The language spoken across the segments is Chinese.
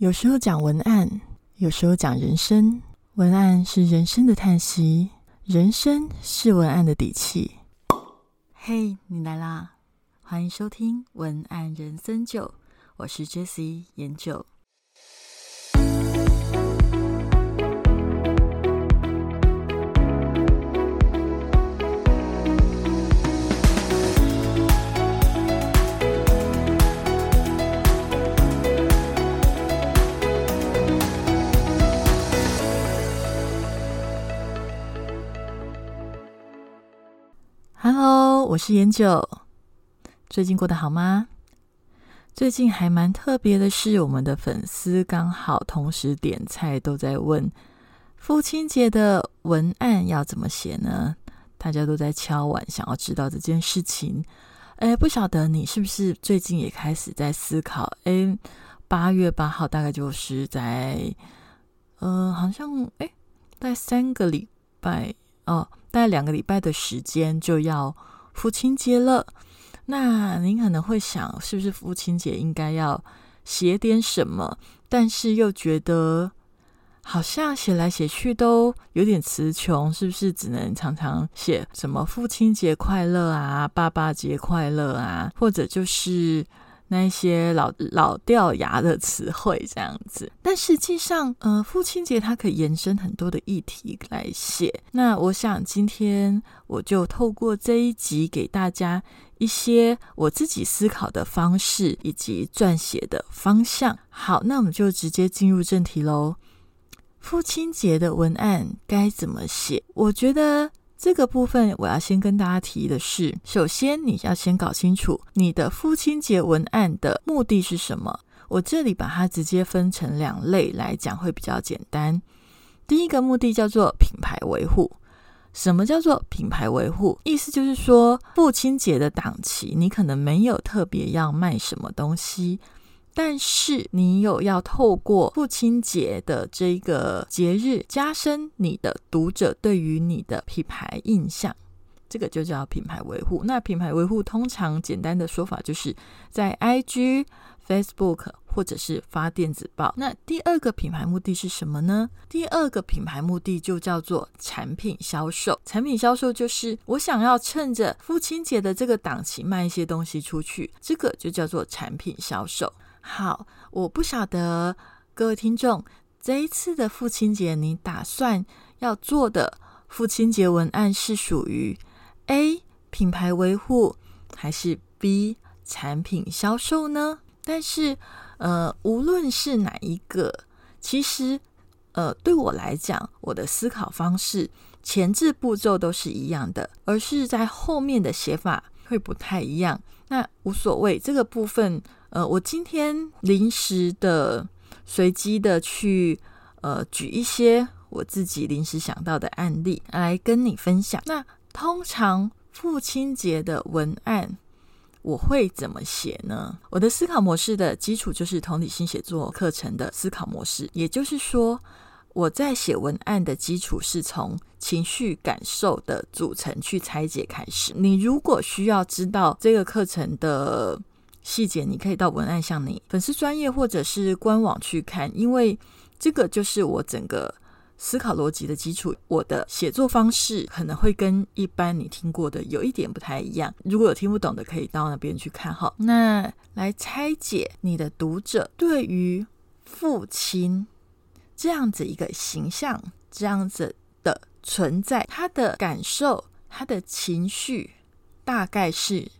有时候讲文案，有时候讲人生。文案是人生的叹息，人生是文案的底气。嘿，你来啦！欢迎收听《文案人生九》，我是 Jessie 研九。Hello，我是颜九。最近过得好吗？最近还蛮特别的是，我们的粉丝刚好同时点菜，都在问父亲节的文案要怎么写呢？大家都在敲碗，想要知道这件事情。哎，不晓得你是不是最近也开始在思考？哎，八月八号大概就是在，呃，好像哎，在三个礼拜哦。大概两个礼拜的时间就要父亲节了，那您可能会想，是不是父亲节应该要写点什么？但是又觉得好像写来写去都有点词穷，是不是只能常常写什么父亲节快乐啊、爸爸节快乐啊，或者就是？那一些老老掉牙的词汇这样子，但实际上，呃，父亲节它可以延伸很多的议题来写。那我想今天我就透过这一集给大家一些我自己思考的方式以及撰写的方向。好，那我们就直接进入正题喽。父亲节的文案该怎么写？我觉得。这个部分我要先跟大家提的是，首先你要先搞清楚你的父亲节文案的目的是什么。我这里把它直接分成两类来讲会比较简单。第一个目的叫做品牌维护。什么叫做品牌维护？意思就是说，父亲节的档期你可能没有特别要卖什么东西。但是你有要透过父亲节的这个节日，加深你的读者对于你的品牌印象，这个就叫品牌维护。那品牌维护通常简单的说法就是在 IG、Facebook 或者是发电子报。那第二个品牌目的是什么呢？第二个品牌目的就叫做产品销售。产品销售就是我想要趁着父亲节的这个档期卖一些东西出去，这个就叫做产品销售。好，我不晓得各位听众这一次的父亲节，你打算要做的父亲节文案是属于 A 品牌维护还是 B 产品销售呢？但是，呃，无论是哪一个，其实，呃，对我来讲，我的思考方式前置步骤都是一样的，而是在后面的写法会不太一样。那无所谓，这个部分。呃，我今天临时的、随机的去呃举一些我自己临时想到的案例来跟你分享。那通常父亲节的文案我会怎么写呢？我的思考模式的基础就是同理心写作课程的思考模式，也就是说，我在写文案的基础是从情绪感受的组成去拆解开始。你如果需要知道这个课程的。细节你可以到文案向你粉丝专业或者是官网去看，因为这个就是我整个思考逻辑的基础。我的写作方式可能会跟一般你听过的有一点不太一样。如果有听不懂的，可以到那边去看哈。那来拆解你的读者对于父亲这样子一个形象、这样子的存在，他的感受、他的情绪大概是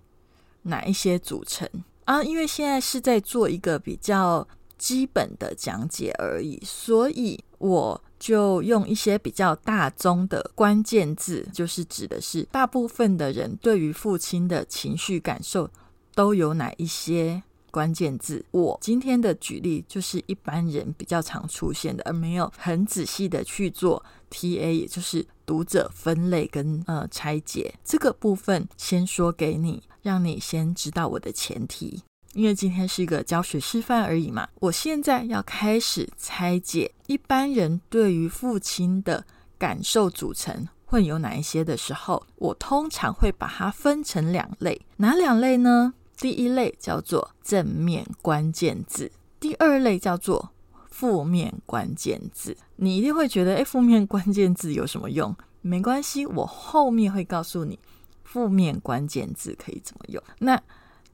哪一些组成？啊，因为现在是在做一个比较基本的讲解而已，所以我就用一些比较大宗的关键字，就是指的是大部分的人对于父亲的情绪感受都有哪一些关键字。我今天的举例就是一般人比较常出现的，而没有很仔细的去做 TA，也就是读者分类跟呃拆解这个部分，先说给你。让你先知道我的前提，因为今天是一个教学示范而已嘛。我现在要开始拆解一般人对于父亲的感受组成会有哪一些的时候，我通常会把它分成两类，哪两类呢？第一类叫做正面关键字，第二类叫做负面关键字。你一定会觉得，哎，负面关键字有什么用？没关系，我后面会告诉你负面关键字可以怎么用。那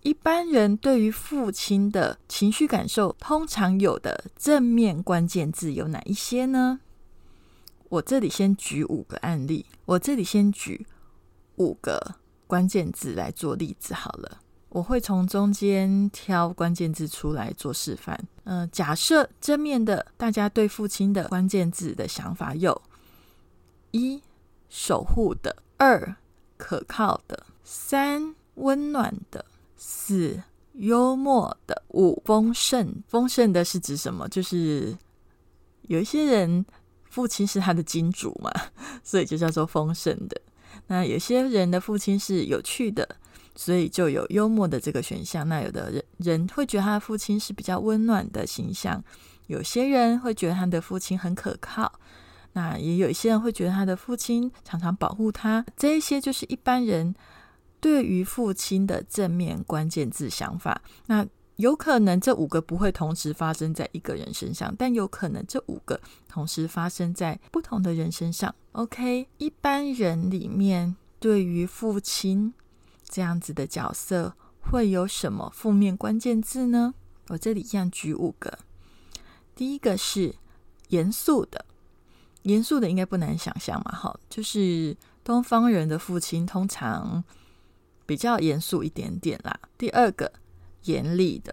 一般人对于父亲的情绪感受，通常有的正面关键字有哪一些呢？我这里先举五个案例，我这里先举五个关键字来做例子好了。我会从中间挑关键字出来做示范。嗯，假设正面的大家对父亲的关键字的想法有：一、守护的；二、可靠的；三、温暖的；四、幽默的；五、丰盛。丰盛的是指什么？就是有一些人。父亲是他的金主嘛，所以就叫做丰盛的。那有些人的父亲是有趣的，所以就有幽默的这个选项。那有的人人会觉得他的父亲是比较温暖的形象，有些人会觉得他的父亲很可靠。那也有一些人会觉得他的父亲常常保护他。这一些就是一般人对于父亲的正面关键字想法。那有可能这五个不会同时发生在一个人身上，但有可能这五个同时发生在不同的人身上。OK，一般人里面对于父亲这样子的角色会有什么负面关键字呢？我这里一样举五个。第一个是严肃的，严肃的应该不难想象嘛，哈，就是东方人的父亲通常比较严肃一点点啦。第二个。严厉的，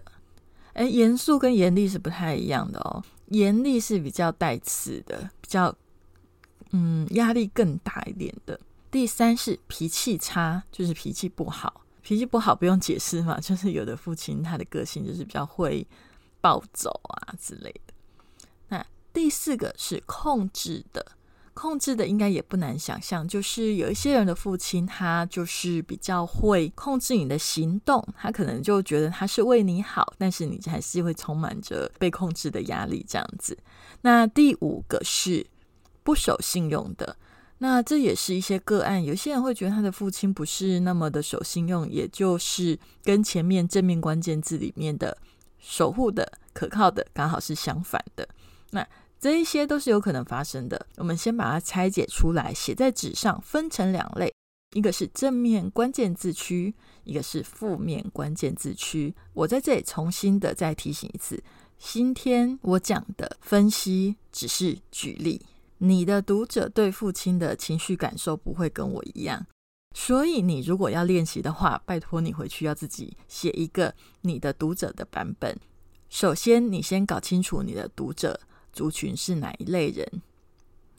哎，严肃跟严厉是不太一样的哦。严厉是比较带刺的，比较嗯压力更大一点的。第三是脾气差，就是脾气不好。脾气不好不用解释嘛，就是有的父亲他的个性就是比较会暴走啊之类的。那第四个是控制的。控制的应该也不难想象，就是有一些人的父亲，他就是比较会控制你的行动，他可能就觉得他是为你好，但是你还是会充满着被控制的压力这样子。那第五个是不守信用的，那这也是一些个案，有些人会觉得他的父亲不是那么的守信用，也就是跟前面正面关键字里面的守护的、可靠的刚好是相反的。那这一些都是有可能发生的。我们先把它拆解出来，写在纸上，分成两类：一个是正面关键字区，一个是负面关键字区。我在这里重新的再提醒一次：今天我讲的分析只是举例，你的读者对父亲的情绪感受不会跟我一样，所以你如果要练习的话，拜托你回去要自己写一个你的读者的版本。首先，你先搞清楚你的读者。族群是哪一类人？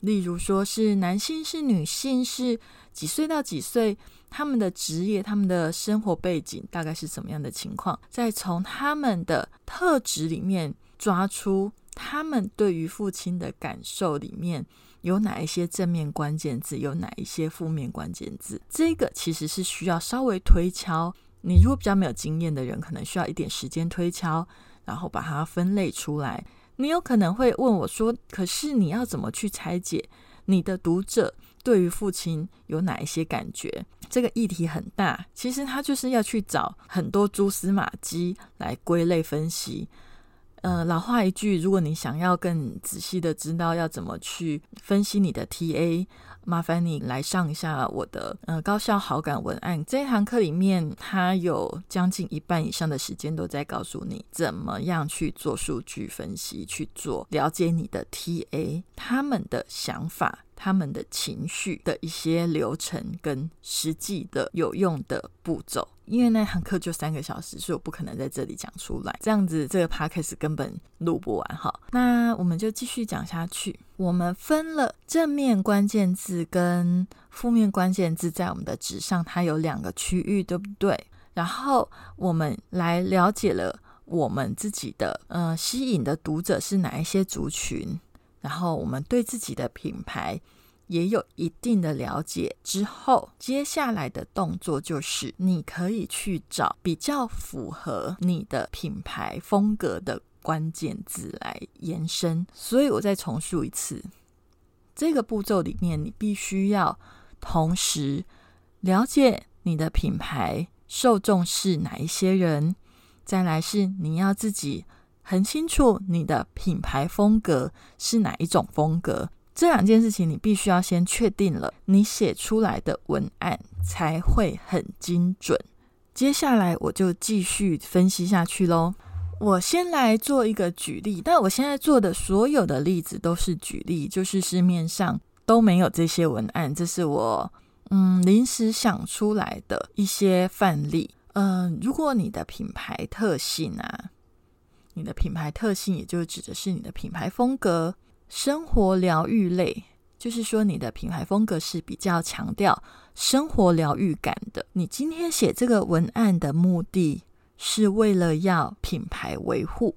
例如说是男性、是女性、是几岁到几岁？他们的职业、他们的生活背景大概是什么样的情况？再从他们的特质里面抓出他们对于父亲的感受里面有哪一些正面关键字，有哪一些负面关键字？这个其实是需要稍微推敲。你如果比较没有经验的人，可能需要一点时间推敲，然后把它分类出来。你有可能会问我说：“可是你要怎么去拆解你的读者对于父亲有哪一些感觉？”这个议题很大，其实他就是要去找很多蛛丝马迹来归类分析。呃，老话一句，如果你想要更仔细的知道要怎么去分析你的 TA。麻烦你来上一下我的呃高效好感文案这一堂课里面，它有将近一半以上的时间都在告诉你怎么样去做数据分析，去做了解你的 TA 他们的想法。他们的情绪的一些流程跟实际的有用的步骤，因为那堂课就三个小时，所以我不可能在这里讲出来。这样子，这个 podcast 根本录不完哈。那我们就继续讲下去。我们分了正面关键字跟负面关键字，在我们的纸上，它有两个区域，对不对？然后我们来了解了我们自己的呃吸引的读者是哪一些族群。然后我们对自己的品牌也有一定的了解之后，接下来的动作就是你可以去找比较符合你的品牌风格的关键字来延伸。所以我再重述一次，这个步骤里面你必须要同时了解你的品牌受众是哪一些人，再来是你要自己。很清楚你的品牌风格是哪一种风格。这两件事情你必须要先确定了，你写出来的文案才会很精准。接下来我就继续分析下去喽。我先来做一个举例，但我现在做的所有的例子都是举例，就是市面上都没有这些文案，这是我嗯临时想出来的一些范例。嗯，如果你的品牌特性啊，你的品牌特性，也就指的是你的品牌风格，生活疗愈类，就是说你的品牌风格是比较强调生活疗愈感的。你今天写这个文案的目的。是为了要品牌维护，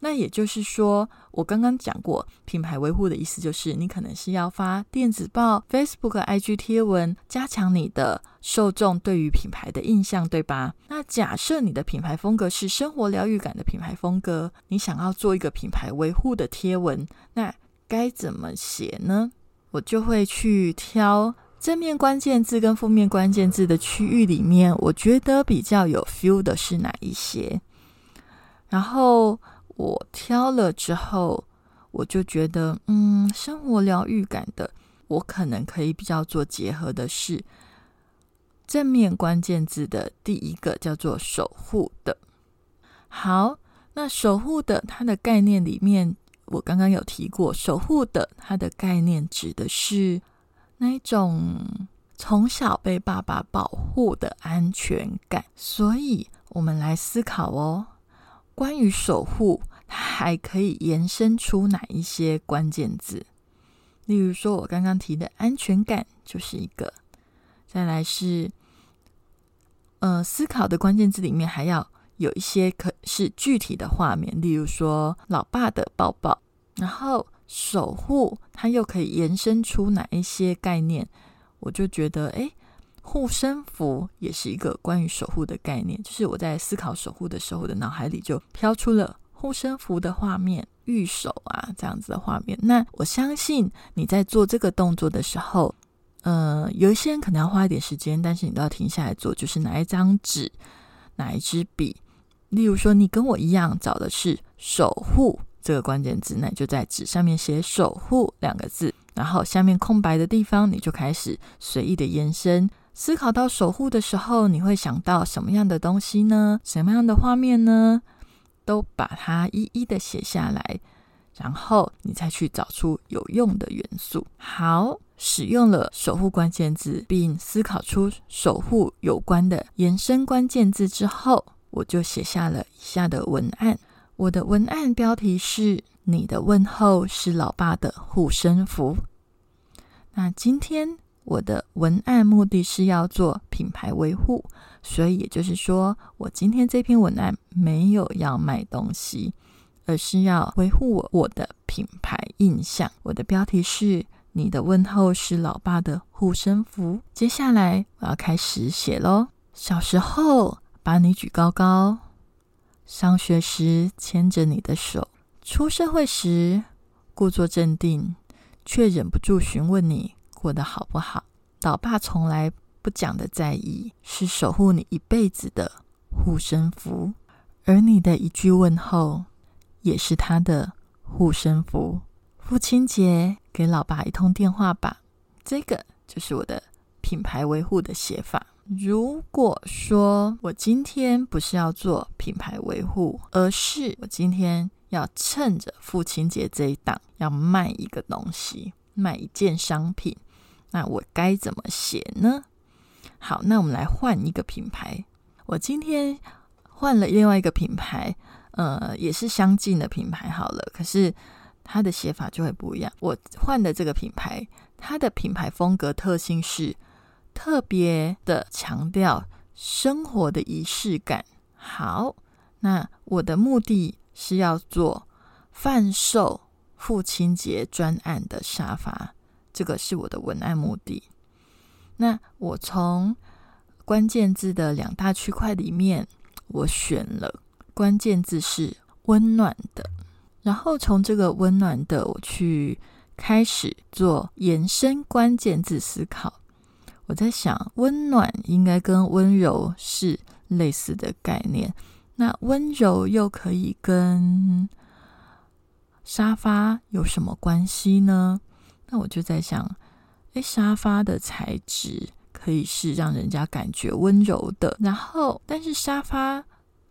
那也就是说，我刚刚讲过，品牌维护的意思就是，你可能是要发电子报、Facebook、IG 贴文，加强你的受众对于品牌的印象，对吧？那假设你的品牌风格是生活疗愈感的品牌风格，你想要做一个品牌维护的贴文，那该怎么写呢？我就会去挑。正面关键字跟负面关键字的区域里面，我觉得比较有 feel 的是哪一些？然后我挑了之后，我就觉得，嗯，生活疗愈感的，我可能可以比较做结合的是正面关键字的第一个叫做守护的。好，那守护的它的概念里面，我刚刚有提过，守护的它的概念指的是。那种从小被爸爸保护的安全感，所以我们来思考哦。关于守护，还可以延伸出哪一些关键字？例如说，我刚刚提的安全感就是一个。再来是，呃，思考的关键字里面还要有一些可是具体的画面，例如说老爸的抱抱，然后。守护，它又可以延伸出哪一些概念？我就觉得，哎，护身符也是一个关于守护的概念。就是我在思考守护的时候，的脑海里就飘出了护身符的画面、玉手啊这样子的画面。那我相信你在做这个动作的时候，呃，有一些人可能要花一点时间，但是你都要停下来做，就是拿一张纸、拿一支笔。例如说，你跟我一样找的是守护。这个关键字，那你就在纸上面写“守护”两个字，然后下面空白的地方，你就开始随意的延伸。思考到守护的时候，你会想到什么样的东西呢？什么样的画面呢？都把它一一的写下来，然后你再去找出有用的元素。好，使用了守护关键字，并思考出守护有关的延伸关键字之后，我就写下了以下的文案。我的文案标题是“你的问候是老爸的护身符”。那今天我的文案目的是要做品牌维护，所以也就是说，我今天这篇文案没有要卖东西，而是要维护我我的品牌印象。我的标题是“你的问候是老爸的护身符”。接下来我要开始写喽。小时候把你举高高。上学时牵着你的手，出社会时故作镇定，却忍不住询问你过得好不好。老爸从来不讲的在意，是守护你一辈子的护身符，而你的一句问候，也是他的护身符。父亲节给老爸一通电话吧，这个就是我的品牌维护的写法。如果说我今天不是要做品牌维护，而是我今天要趁着父亲节这一档要卖一个东西，卖一件商品，那我该怎么写呢？好，那我们来换一个品牌。我今天换了另外一个品牌，呃，也是相近的品牌。好了，可是它的写法就会不一样。我换的这个品牌，它的品牌风格特性是。特别的强调生活的仪式感。好，那我的目的是要做贩售父亲节专案的沙发，这个是我的文案目的。那我从关键字的两大区块里面，我选了关键字是温暖的，然后从这个温暖的，我去开始做延伸关键字思考。我在想，温暖应该跟温柔是类似的概念。那温柔又可以跟沙发有什么关系呢？那我就在想，沙发的材质可以是让人家感觉温柔的，然后，但是沙发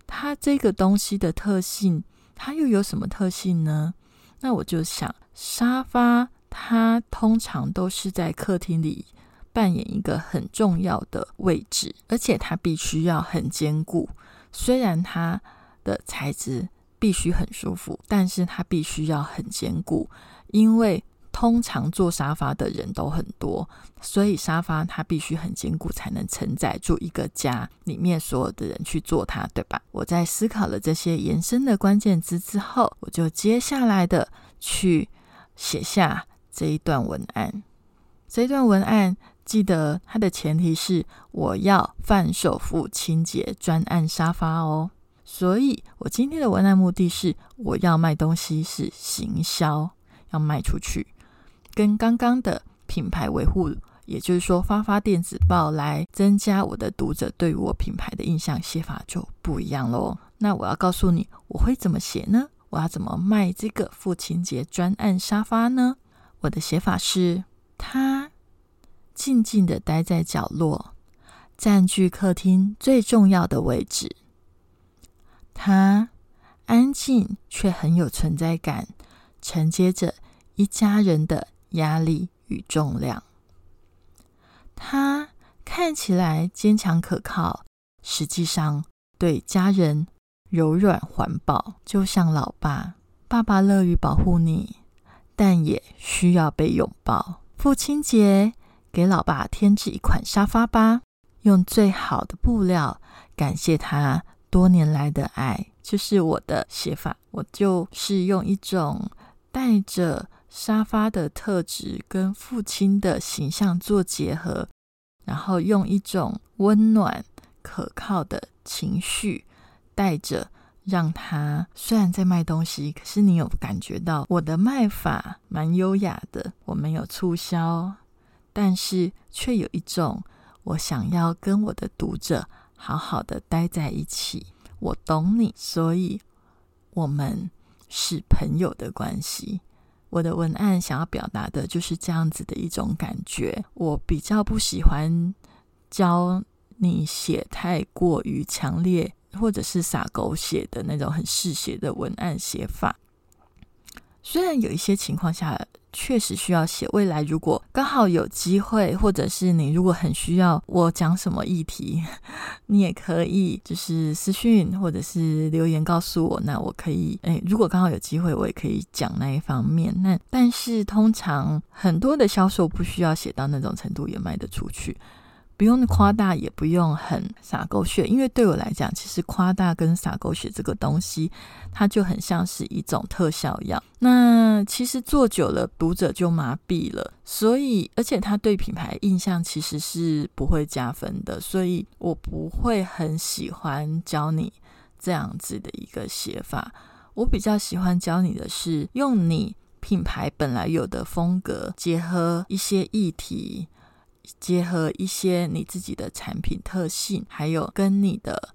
它这个东西的特性，它又有什么特性呢？那我就想，沙发它通常都是在客厅里扮演一个很重要的位置，而且它必须要很坚固。虽然它的材质必须很舒服，但是它必须要很坚固，因为通常坐沙发的人都很多，所以沙发它必须很坚固，才能承载住一个家里面所有的人去坐它，对吧？我在思考了这些延伸的关键字之后，我就接下来的去写下这一段文案。这一段文案记得它的前提是我要贩售付清洁专案沙发哦，所以我今天的文案目的是我要卖东西是行销，要卖出去。跟刚刚的品牌维护，也就是说发发电子报来增加我的读者对我品牌的印象，写法就不一样喽。那我要告诉你，我会怎么写呢？我要怎么卖这个父亲节专案沙发呢？我的写法是：他静静的待在角落，占据客厅最重要的位置。他安静却很有存在感，承接着一家人的。压力与重量，他看起来坚强可靠，实际上对家人柔软环保，就像老爸。爸爸乐于保护你，但也需要被拥抱。父亲节，给老爸添置一款沙发吧，用最好的布料，感谢他多年来的爱。就是我的写法，我就是用一种带着。沙发的特质跟父亲的形象做结合，然后用一种温暖可靠的情绪带着，让他虽然在卖东西，可是你有感觉到我的卖法蛮优雅的，我没有促销，但是却有一种我想要跟我的读者好好的待在一起，我懂你，所以我们是朋友的关系。我的文案想要表达的就是这样子的一种感觉。我比较不喜欢教你写太过于强烈，或者是撒狗血的那种很嗜血的文案写法。虽然有一些情况下。确实需要写。未来如果刚好有机会，或者是你如果很需要我讲什么议题，你也可以就是私讯或者是留言告诉我。那我可以，哎，如果刚好有机会，我也可以讲那一方面。那但是通常很多的销售不需要写到那种程度也卖得出去。不用夸大，也不用很撒狗血，因为对我来讲，其实夸大跟撒狗血这个东西，它就很像是一种特效药。那其实做久了，读者就麻痹了，所以而且他对品牌印象其实是不会加分的，所以我不会很喜欢教你这样子的一个写法。我比较喜欢教你的是用你品牌本来有的风格，结合一些议题。结合一些你自己的产品特性，还有跟你的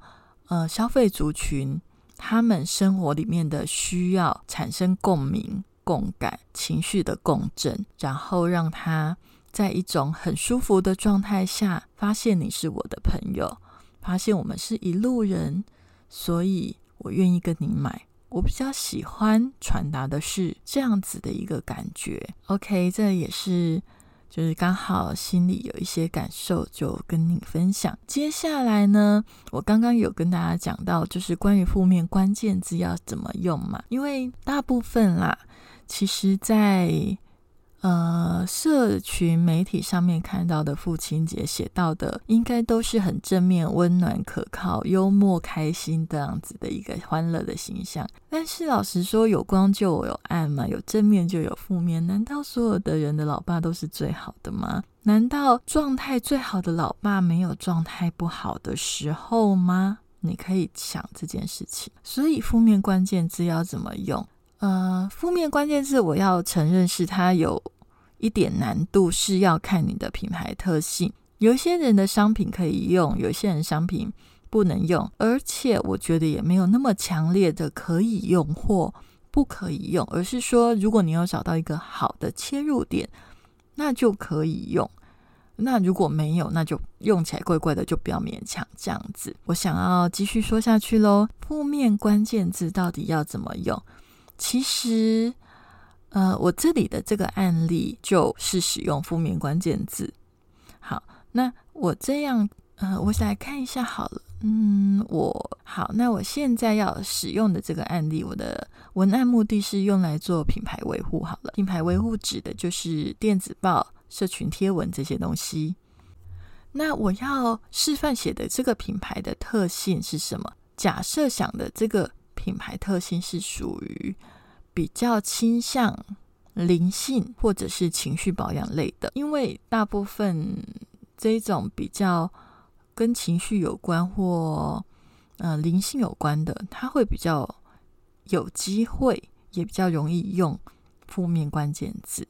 呃消费族群他们生活里面的需要产生共鸣、共感、情绪的共振，然后让他在一种很舒服的状态下，发现你是我的朋友，发现我们是一路人，所以我愿意跟你买。我比较喜欢传达的是这样子的一个感觉。OK，这也是。就是刚好心里有一些感受，就跟你分享。接下来呢，我刚刚有跟大家讲到，就是关于负面关键字要怎么用嘛？因为大部分啦，其实在。呃，社群媒体上面看到的父亲节写到的，应该都是很正面、温暖、可靠、幽默、开心这样子的一个欢乐的形象。但是老实说，有光就有暗嘛，有正面就有负面。难道所有的人的老爸都是最好的吗？难道状态最好的老爸没有状态不好的时候吗？你可以想这件事情。所以负面关键字要怎么用？呃，负面关键字我要承认是它有一点难度，是要看你的品牌特性。有些人的商品可以用，有些人商品不能用，而且我觉得也没有那么强烈的可以用或不可以用，而是说，如果你要找到一个好的切入点，那就可以用。那如果没有，那就用起来怪怪的，就不要勉强这样子。我想要继续说下去喽。负面关键字到底要怎么用？其实，呃，我这里的这个案例就是使用负面关键字。好，那我这样，呃，我来看一下好了。嗯，我好，那我现在要使用的这个案例，我的文案目的是用来做品牌维护。好了，品牌维护指的就是电子报。社群贴文这些东西，那我要示范写的这个品牌的特性是什么？假设想的这个品牌特性是属于比较倾向灵性或者是情绪保养类的，因为大部分这种比较跟情绪有关或呃灵性有关的，它会比较有机会，也比较容易用负面关键字。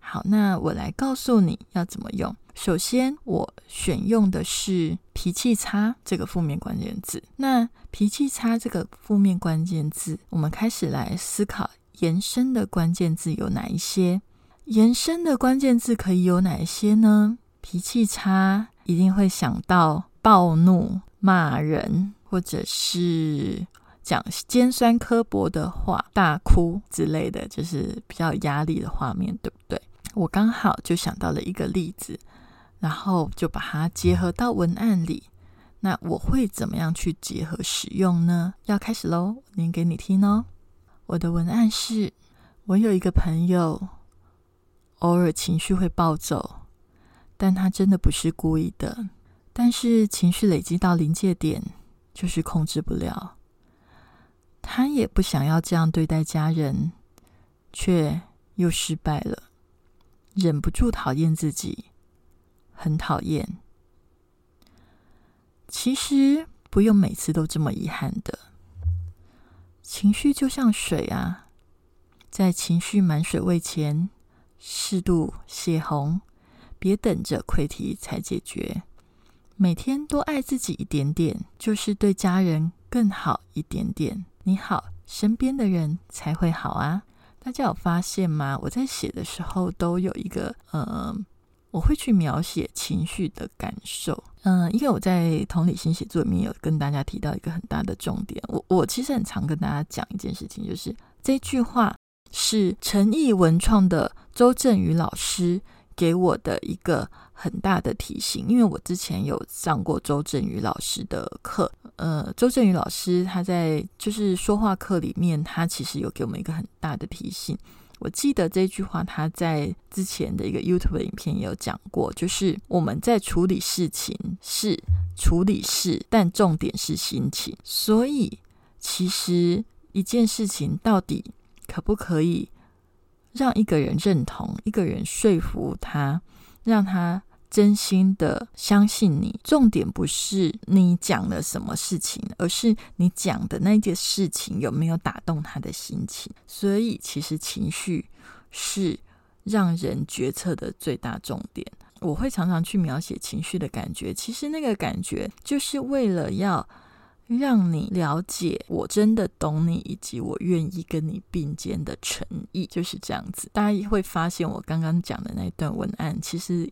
好，那我来告诉你要怎么用。首先，我选用的是“脾气差”这个负面关键字。那“脾气差”这个负面关键字，我们开始来思考延伸的关键字有哪一些？延伸的关键字可以有哪一些呢？脾气差一定会想到暴怒、骂人，或者是讲尖酸刻薄的话、大哭之类的，就是比较压力的画面，对不对？我刚好就想到了一个例子，然后就把它结合到文案里。那我会怎么样去结合使用呢？要开始喽，念给你听哦。我的文案是：我有一个朋友，偶尔情绪会暴走，但他真的不是故意的。但是情绪累积到临界点，就是控制不了。他也不想要这样对待家人，却又失败了。忍不住讨厌自己，很讨厌。其实不用每次都这么遗憾的。情绪就像水啊，在情绪满水位前，适度泄洪，别等着溃堤才解决。每天多爱自己一点点，就是对家人更好一点点。你好，身边的人才会好啊。大家有发现吗？我在写的时候都有一个，呃，我会去描写情绪的感受。嗯，因为我在同理心写作里面有跟大家提到一个很大的重点。我我其实很常跟大家讲一件事情，就是这句话是诚意文创的周振宇老师给我的一个很大的提醒。因为我之前有上过周振宇老师的课。呃，周振宇老师他在就是说话课里面，他其实有给我们一个很大的提醒。我记得这句话，他在之前的一个 YouTube 影片有讲过，就是我们在处理事情是处理事，但重点是心情。所以，其实一件事情到底可不可以让一个人认同，一个人说服他，让他。真心的相信你，重点不是你讲了什么事情，而是你讲的那件事情有没有打动他的心情。所以，其实情绪是让人决策的最大重点。我会常常去描写情绪的感觉，其实那个感觉就是为了要让你了解我真的懂你，以及我愿意跟你并肩的诚意，就是这样子。大家会发现，我刚刚讲的那段文案，其实。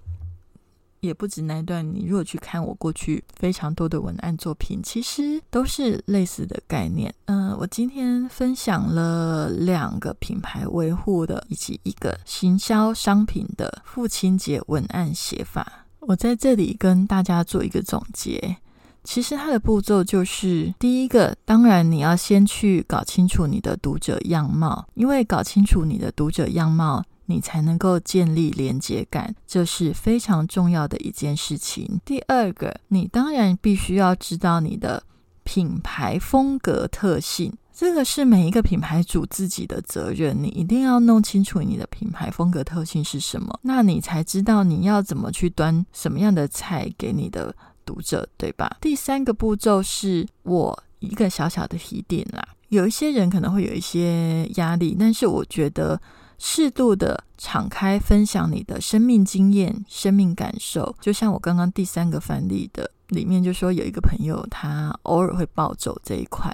也不止那一段，你如果去看我过去非常多的文案作品，其实都是类似的概念。嗯，我今天分享了两个品牌维护的，以及一个行销商品的父亲节文案写法。我在这里跟大家做一个总结。其实它的步骤就是：第一个，当然你要先去搞清楚你的读者样貌，因为搞清楚你的读者样貌。你才能够建立连接感，这是非常重要的一件事情。第二个，你当然必须要知道你的品牌风格特性，这个是每一个品牌主自己的责任。你一定要弄清楚你的品牌风格特性是什么，那你才知道你要怎么去端什么样的菜给你的读者，对吧？第三个步骤是我一个小小的提点啦，有一些人可能会有一些压力，但是我觉得。适度的敞开分享你的生命经验、生命感受，就像我刚刚第三个范例的里面就说有一个朋友他偶尔会暴走这一块，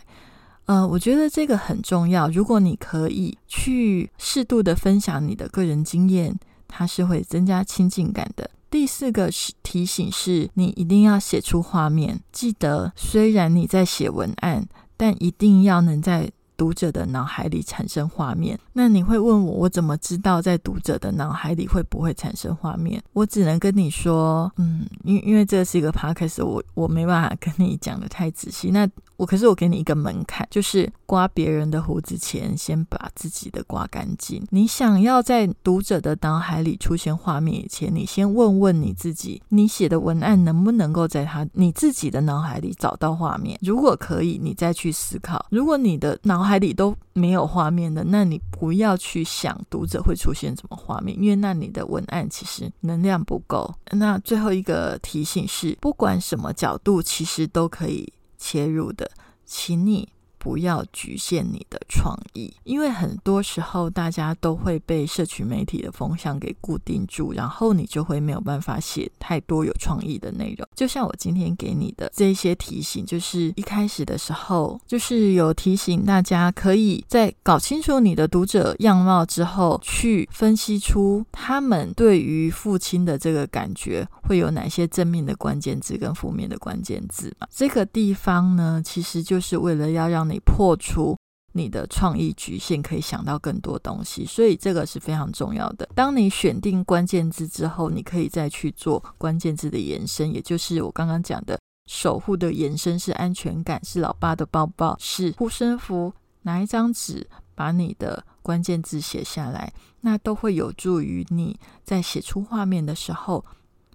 呃，我觉得这个很重要。如果你可以去适度的分享你的个人经验，它是会增加亲近感的。第四个是提醒是，你一定要写出画面。记得，虽然你在写文案，但一定要能在。读者的脑海里产生画面，那你会问我，我怎么知道在读者的脑海里会不会产生画面？我只能跟你说，嗯，因因为这是一个 podcast，我我没办法跟你讲的太仔细。那我可是我给你一个门槛，就是刮别人的胡子前，先把自己的刮干净。你想要在读者的脑海里出现画面以前，你先问问你自己，你写的文案能不能够在他你自己的脑海里找到画面？如果可以，你再去思考。如果你的脑海里都没有画面的，那你不要去想读者会出现什么画面，因为那你的文案其实能量不够。那最后一个提醒是，不管什么角度，其实都可以。切入的，请你。不要局限你的创意，因为很多时候大家都会被社群媒体的风向给固定住，然后你就会没有办法写太多有创意的内容。就像我今天给你的这些提醒，就是一开始的时候，就是有提醒大家，可以在搞清楚你的读者样貌之后，去分析出他们对于父亲的这个感觉会有哪些正面的关键字跟负面的关键字嘛？这个地方呢，其实就是为了要让你破除你的创意局限，可以想到更多东西，所以这个是非常重要的。当你选定关键字之后，你可以再去做关键字的延伸，也就是我刚刚讲的守护的延伸是安全感，是老爸的抱抱，是护身符。拿一张纸，把你的关键字写下来，那都会有助于你在写出画面的时候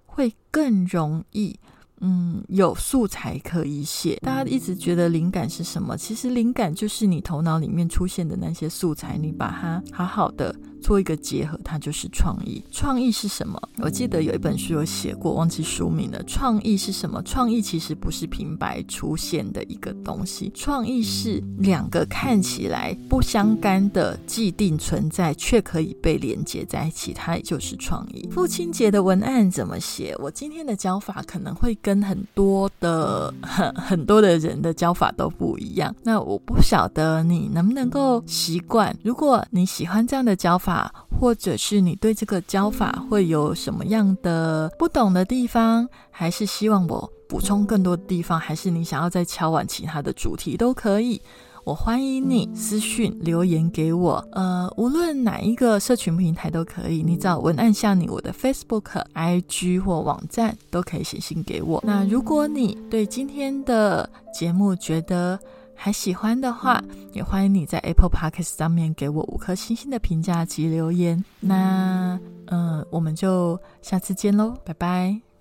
会更容易。嗯，有素材可以写。大家一直觉得灵感是什么？其实灵感就是你头脑里面出现的那些素材，你把它好好的做一个结合，它就是创意。创意是什么？我记得有一本书有写过，忘记书名了。创意是什么？创意其实不是平白出现的一个东西，创意是两个看起来不相干的既定存在，却可以被连接在一起，它也就是创意。父亲节的文案怎么写？我今天的教法可能会跟。跟很多的很 很多的人的教法都不一样，那我不晓得你能不能够习惯。如果你喜欢这样的教法，或者是你对这个教法会有什么样的不懂的地方，还是希望我补充更多的地方，还是你想要再敲完其他的主题都可以。我欢迎你私讯留言给我，呃，无论哪一个社群平台都可以，你找文案像你我的 Facebook、IG 或网站都可以写信给我。那如果你对今天的节目觉得还喜欢的话，也欢迎你在 Apple Podcast 上面给我五颗星星的评价及留言。那，嗯，我们就下次见喽，拜拜。